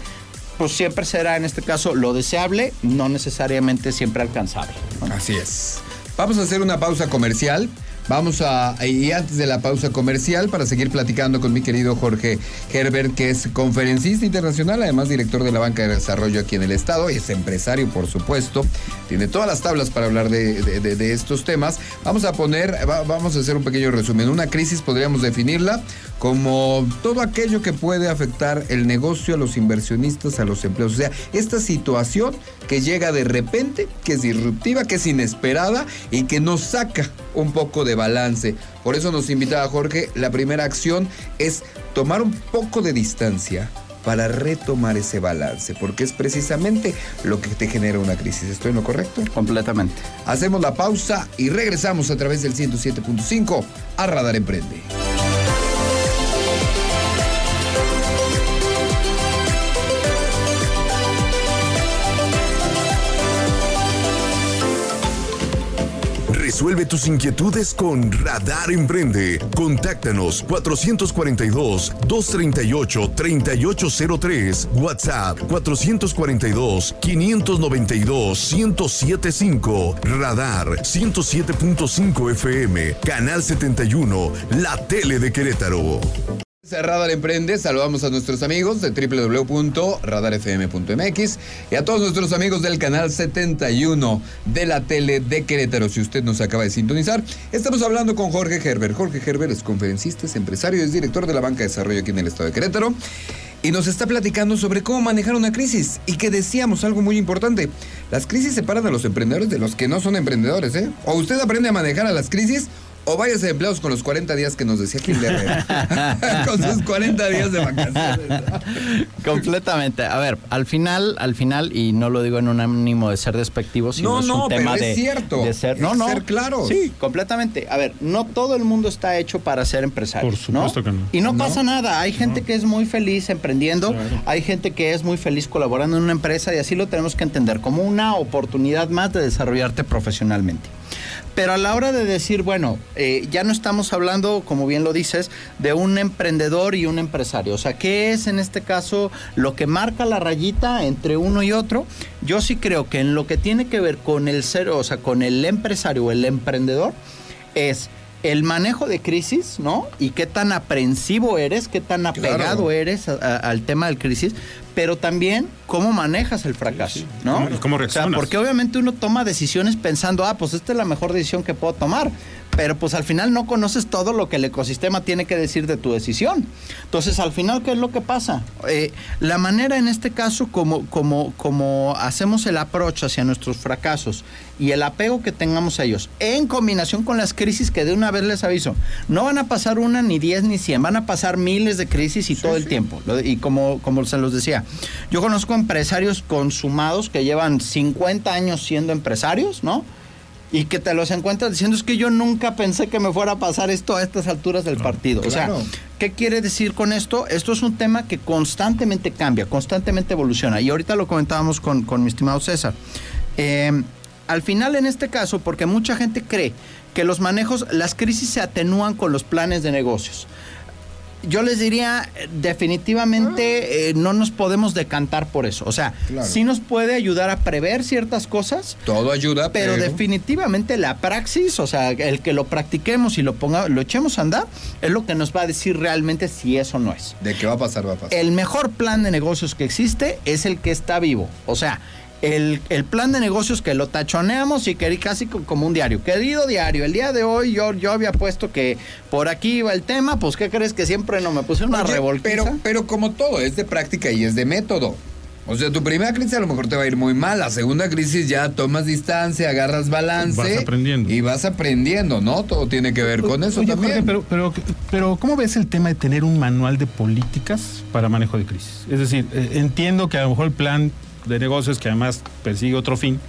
pues siempre será en este caso lo deseable, no necesariamente siempre alcanzable. Así es. Vamos a hacer una pausa comercial. Vamos a, y antes de la pausa comercial, para seguir platicando con mi querido Jorge Herbert, que es conferencista internacional, además director de la Banca de Desarrollo aquí en el Estado, y es empresario, por supuesto. Tiene todas las tablas para hablar de, estos temas. Vamos a poner, vamos a hacer un pequeño resumen. Una crisis podríamos definirla como todo aquello que puede afectar el negocio, a los inversionistas, a los empleos. O sea, esta situación que llega de repente, que es disruptiva, que es inesperada y que nos saca un poco de balance. Por eso nos invitaba Jorge, la primera acción es tomar un poco de distancia para retomar ese balance, porque es precisamente lo que te genera una crisis. ¿Estoy en lo correcto? Completamente. Hacemos la pausa y regresamos a través del 107.5 a Radar Emprende. Resuelve tus inquietudes con Radar Emprende. Contáctanos 442-238-3803. WhatsApp 442-592-1075. Radar 107.5 FM. Canal 71. La tele de Querétaro. Radar Emprende, saludamos a nuestros amigos de www.radarfm.mx y a todos nuestros amigos del canal 71 de la tele de Querétaro. Si usted nos acaba de sintonizar, estamos hablando con Jorge Gerber. Jorge Gerber es conferencista, es empresario, es director de la Banca de Desarrollo aquí en el estado de Querétaro y nos está platicando sobre cómo manejar una crisis y que decíamos algo muy importante. Las crisis separan a los emprendedores de los que no son emprendedores, ¿eh? O usted aprende a manejar a las crisis o vayas empleados con los 40 días que nos decía Hitler. <laughs> con sus 40 días de vacaciones. Completamente. A ver, al final, al final, y no lo digo en un ánimo de ser despectivo, sino es un tema de, cierto. de ser, no, no, ser claro. Sí, completamente. A ver, no todo el mundo está hecho para ser empresario. Por supuesto que no. Y no, pasa nada. Hay gente que es muy feliz emprendiendo, hay gente que es muy feliz colaborando en una empresa y así lo tenemos que entender como una oportunidad más de desarrollarte profesionalmente. Pero a la hora de decir, bueno, eh, ya no estamos hablando, como bien lo dices, de un emprendedor y un empresario. O sea, ¿qué es en este caso lo que marca la rayita entre uno y otro? Yo sí creo que en lo que tiene que ver con el ser, o sea, con el empresario o el emprendedor, es el manejo de crisis, ¿no? Y qué tan aprensivo eres, qué tan apegado eres al tema del crisis, pero también cómo manejas el fracaso, ¿no? ¿Cómo reaccionas? porque obviamente uno toma decisiones pensando, ah, pues esta es la mejor decisión que puedo tomar pero pues al final no conoces todo lo que el ecosistema tiene que decir de tu decisión. Entonces, al final, ¿qué es lo que pasa? Eh, la manera en este caso como, como, como hacemos el approach hacia nuestros fracasos y el apego que tengamos a ellos, en combinación con las crisis que de una vez les aviso, no van a pasar una, ni diez, ni cien, van a pasar miles de crisis y todo el tiempo. Y como, como se los decía, yo conozco empresarios consumados que llevan 50 años siendo empresarios, ¿no? Y que te los encuentras diciendo es que yo nunca pensé que me fuera a pasar esto a estas alturas del partido. O sea, ¿qué quiere decir con esto? Esto es un tema que constantemente cambia, constantemente evoluciona. Y ahorita lo comentábamos con, con mi estimado César. Em, al final, en este caso, porque mucha gente cree que los manejos, las crisis se atenúan con los planes de negocios yo les diría, definitivamente ah. eh, no nos podemos decantar por eso. O sea, sí nos puede ayudar a prever ciertas cosas. Todo ayuda, pero, definitivamente la praxis, o sea, el que lo practiquemos y lo ponga, lo echemos a andar, es lo que nos va a decir realmente si eso no es. De qué va a pasar, va a pasar. El mejor plan de negocios que existe es el que está vivo. O sea, el, plan de negocios que lo tachoneamos y que casi como un diario. Querido diario, el día de hoy yo, yo había puesto que por aquí iba el tema, pues ¿qué crees que siempre no me puse una revolta? Pero, pero como todo, es de práctica y es de método. O sea, tu primera crisis a lo mejor te va a ir muy mal, la segunda crisis ya tomas distancia, agarras balance. Vas aprendiendo. Y vas aprendiendo, ¿no? Todo tiene que ver con eso también. pero, pero, pero, ¿cómo ves el tema de tener un manual de políticas para manejo de crisis? Es decir, eh, entiendo que a lo mejor el plan de negocios que además persigue otro fin.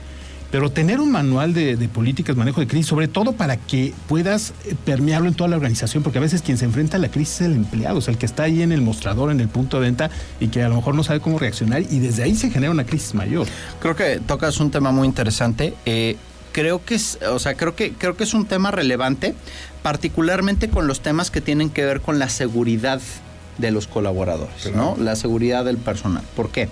Pero tener un manual de, políticas, manejo de crisis, sobre todo para que puedas eh, permearlo en toda la organización, porque a veces quien se enfrenta a la crisis es el empleado, o sea, el que está ahí en el mostrador, en el punto de venta y que a lo mejor no sabe cómo reaccionar y desde ahí se genera una crisis mayor. Creo que tocas un tema muy interesante. Eh, creo que es, o sea, creo que creo que es un tema relevante, particularmente con los temas que tienen que ver con la seguridad de los colaboradores, ¿no? La seguridad del personal. ¿Por qué?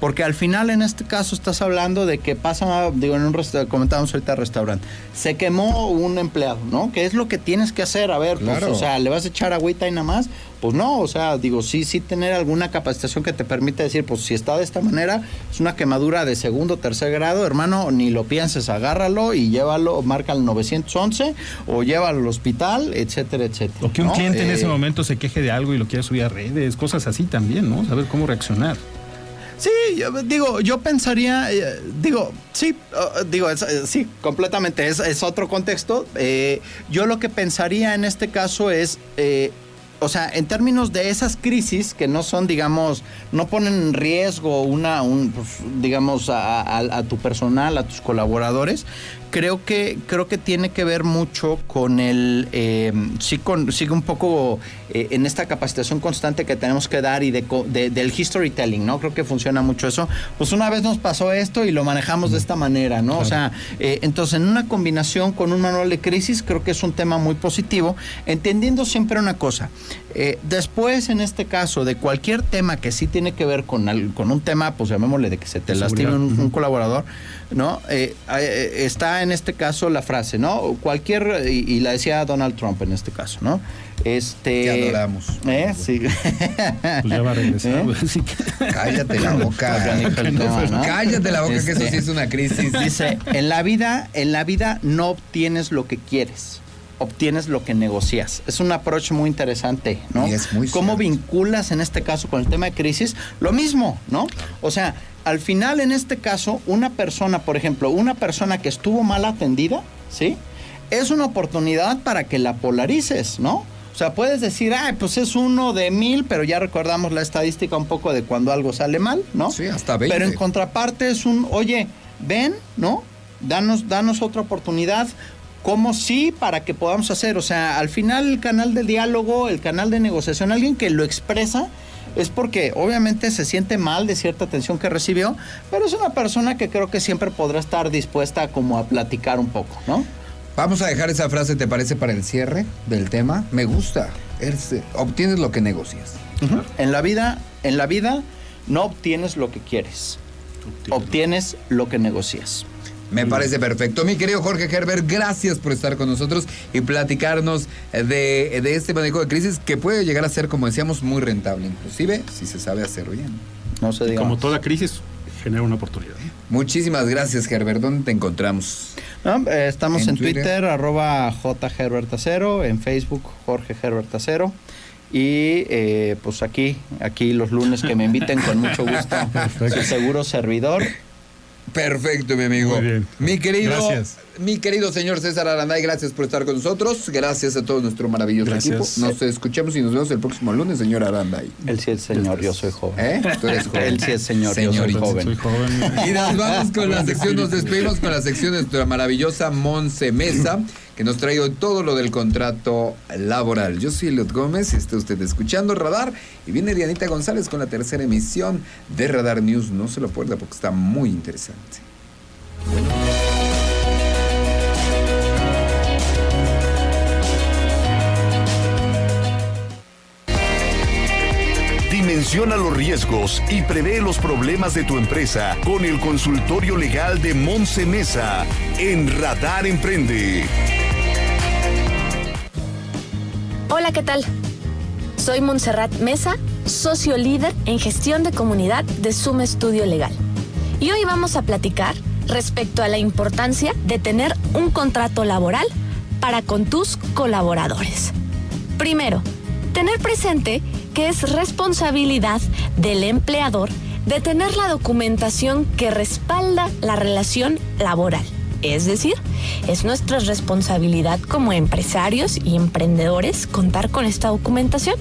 Porque al final en este caso estás hablando de que pasa, digo, en un restaurante, comentábamos ahorita restaurante, se quemó un empleado, ¿no? ¿Qué es lo que tienes que hacer? A ver, pues, o sea, ¿le vas a echar agüita y nada más? Pues no, o sea, digo, sí, sí tener alguna capacitación que te permite decir, pues si está de esta manera, es una quemadura de segundo, tercer grado, hermano, ni lo pienses, agárralo y llévalo, marca el 911 o llévalo al hospital, etcétera, etcétera. O que un cliente en ese eh, momento se queje de algo y lo quiera subir a redes, cosas así también, ¿no? Saber cómo reaccionar. Sí, digo, yo pensaría, eh, digo, sí, uh, digo, eh, sí, completamente, es, es otro contexto. Eh, yo lo que pensaría en este caso es o sea, en términos de esas crisis que no son, digamos, no ponen en riesgo una, un, pues, digamos, a, tu personal, a tus colaboradores, creo que creo que tiene que ver mucho con el eh, sí con sigue un poco eh, en esta capacitación constante que tenemos que dar y de, del historytelling no creo que funciona mucho eso. Pues una vez nos pasó esto y lo manejamos de esta manera no o sea eh, entonces en una combinación con un manual de crisis creo que es un tema muy positivo entendiendo siempre una cosa eh, después, en este caso, de cualquier tema que sí tiene que ver con, con un tema, pues llamémosle de que se te lastime un, colaborador, ¿no? Eh, eh, está en este caso la frase, ¿no? Cualquier, y, la decía Donald Trump en este caso, ¿no? Este, Te adoramos. ¿Eh? Sí. Pues ya va a regresar. <laughs> Cállate la boca. Cállate la boca, que eso sí es una crisis. Dice, en la vida, en la vida no obtienes lo que quieres obtienes lo que negocias. Es un approach muy interesante, ¿no? Y es muy ¿Cómo vinculas en este caso con el tema de crisis? Lo mismo, ¿no? O sea, al final en este caso, una persona, por ejemplo, una persona que estuvo mal atendida, ¿sí? Es una oportunidad para que la polarices, ¿no? O sea, puedes decir, ah, pues es uno de mil, pero ya recordamos la estadística un poco de cuando algo sale mal, ¿no? Sí, hasta 20. Pero en contraparte es un, oye, ven, ¿no? Danos, danos otra oportunidad, ¿Cómo sí para que podamos hacer? O sea, al final el canal de diálogo, el canal de negociación, alguien que lo expresa, es porque obviamente se siente mal de cierta atención que recibió, pero es una persona que creo que siempre podrá estar dispuesta como a platicar un poco, ¿no? Vamos a dejar esa frase, ¿te parece, para el cierre del tema? Me gusta. obtienes lo que negocias. En la vida, en la vida no obtienes lo que quieres. obtienes lo que negocias. Me parece perfecto. Mi querido Jorge Herbert, gracias por estar con nosotros y platicarnos de, este manejo de crisis que puede llegar a ser, como decíamos, muy rentable, inclusive si se sabe hacer bien. No se Como toda crisis, genera una oportunidad. Muchísimas gracias, Herbert. ¿Dónde te encontramos? Eh, estamos en, Twitter, arroba jherbertacero, en Facebook, Jorge Herbertacero. Y eh, pues aquí, aquí los lunes que me inviten con mucho gusto. <laughs> Su seguro servidor Perfecto, mi amigo. Muy bien. Mi querido, mi querido señor César Aranday, gracias por estar con nosotros. Gracias a todo nuestro maravilloso equipo. Nos escuchamos y nos vemos el próximo lunes, señor Aranday. Él sí es señor, yo soy joven. ¿Eh? Tú eres joven. Él sí es señor, yo soy joven. Soy joven. Y nos vamos con la sección, nos despedimos con la sección de nuestra maravillosa Monse Mesa que nos trae todo lo del contrato laboral. Yo soy Eliot Gómez y está usted escuchando Radar y viene Dianita González con la tercera emisión de Radar News. No se lo pierda porque está muy interesante. Dimensiona los riesgos y prevé los problemas de tu empresa con el consultorio legal de Monse Mesa en Radar Emprende. Hola, ¿qué tal? Soy Montserrat Mesa, socio líder en gestión de comunidad de Suma Estudio Legal. Y hoy vamos a platicar respecto a la importancia de tener un contrato laboral para con tus colaboradores. Primero, tener presente que es responsabilidad del empleador de tener la documentación que respalda la relación laboral. Es decir, es nuestra responsabilidad como empresarios y emprendedores contar con esta documentación.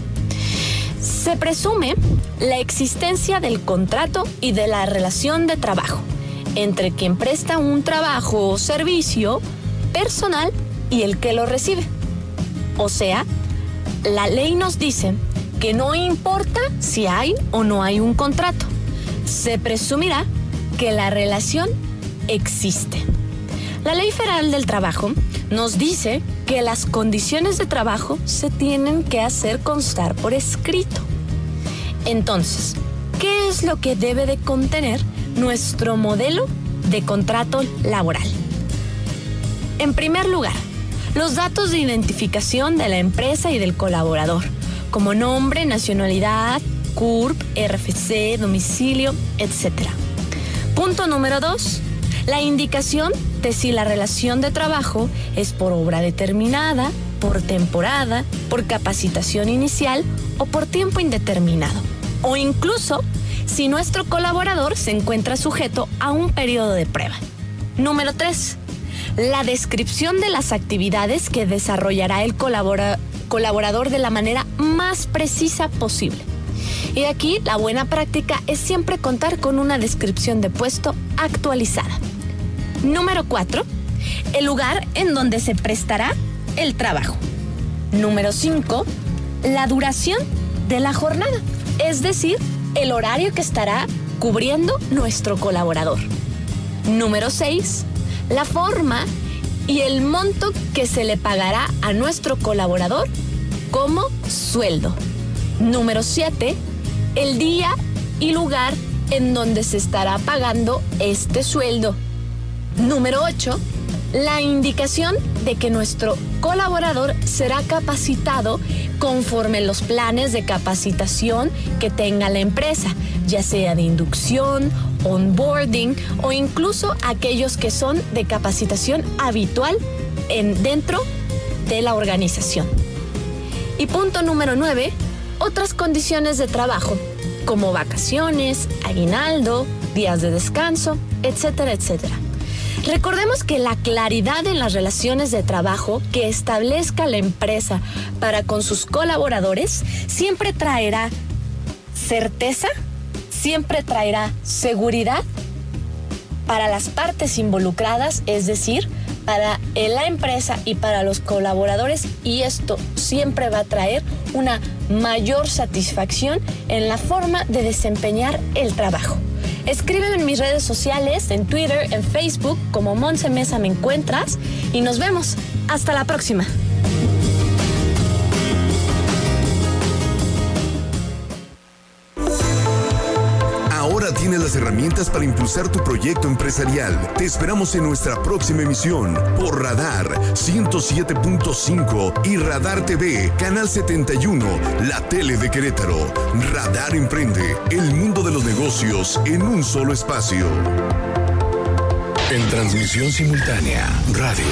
Se presume la existencia del contrato y de la relación de trabajo entre quien presta un trabajo o servicio personal y el que lo recibe. O sea, la ley nos dice que no importa si hay o no hay un contrato, se presumirá que la relación existe. La Ley Federal del Trabajo nos dice que las condiciones de trabajo se tienen que hacer constar por escrito. Entonces, qué es lo que debe de contener nuestro modelo de contrato laboral. En primer lugar, los datos de identificación de la empresa y del colaborador, como nombre, nacionalidad, CURP, RFC, domicilio, etc. Punto número dos, la indicación de si la relación de trabajo es por obra determinada, por temporada, por capacitación inicial o por tiempo indeterminado. O incluso si nuestro colaborador se encuentra sujeto a un periodo de prueba. Número 3. La descripción de las actividades que desarrollará el colaborador de la manera más precisa posible. Y aquí la buena práctica es siempre contar con una descripción de puesto actualizada. Número 4. El lugar en donde se prestará el trabajo. Número 5. La duración de la jornada, es decir, el horario que estará cubriendo nuestro colaborador. Número 6. La forma y el monto que se le pagará a nuestro colaborador como sueldo. Número 7. El día y lugar en donde se estará pagando este sueldo. Número 8. La indicación de que nuestro colaborador será capacitado conforme los planes de capacitación que tenga la empresa, ya sea de inducción, onboarding o incluso aquellos que son de capacitación habitual en, dentro de la organización. Y punto número 9, otras condiciones de trabajo, como vacaciones, aguinaldo, días de descanso, etcétera, etcétera. Recordemos que la claridad en las relaciones de trabajo que establezca la empresa para con sus colaboradores siempre traerá certeza, siempre traerá seguridad para las partes involucradas, es decir, para la empresa y para los colaboradores y esto siempre va a traer una mayor satisfacción en la forma de desempeñar el trabajo. Escríbeme en mis redes sociales, en Twitter, en Facebook, como Monse Mesa me encuentras y nos vemos. Hasta la próxima. Las herramientas para impulsar tu proyecto empresarial. Te esperamos en nuestra próxima emisión por Radar 107.5 y Radar TV, Canal 71, la tele de Querétaro. Radar Emprende, el mundo de los negocios en un solo espacio. En transmisión simultánea, radio,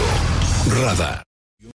Radar.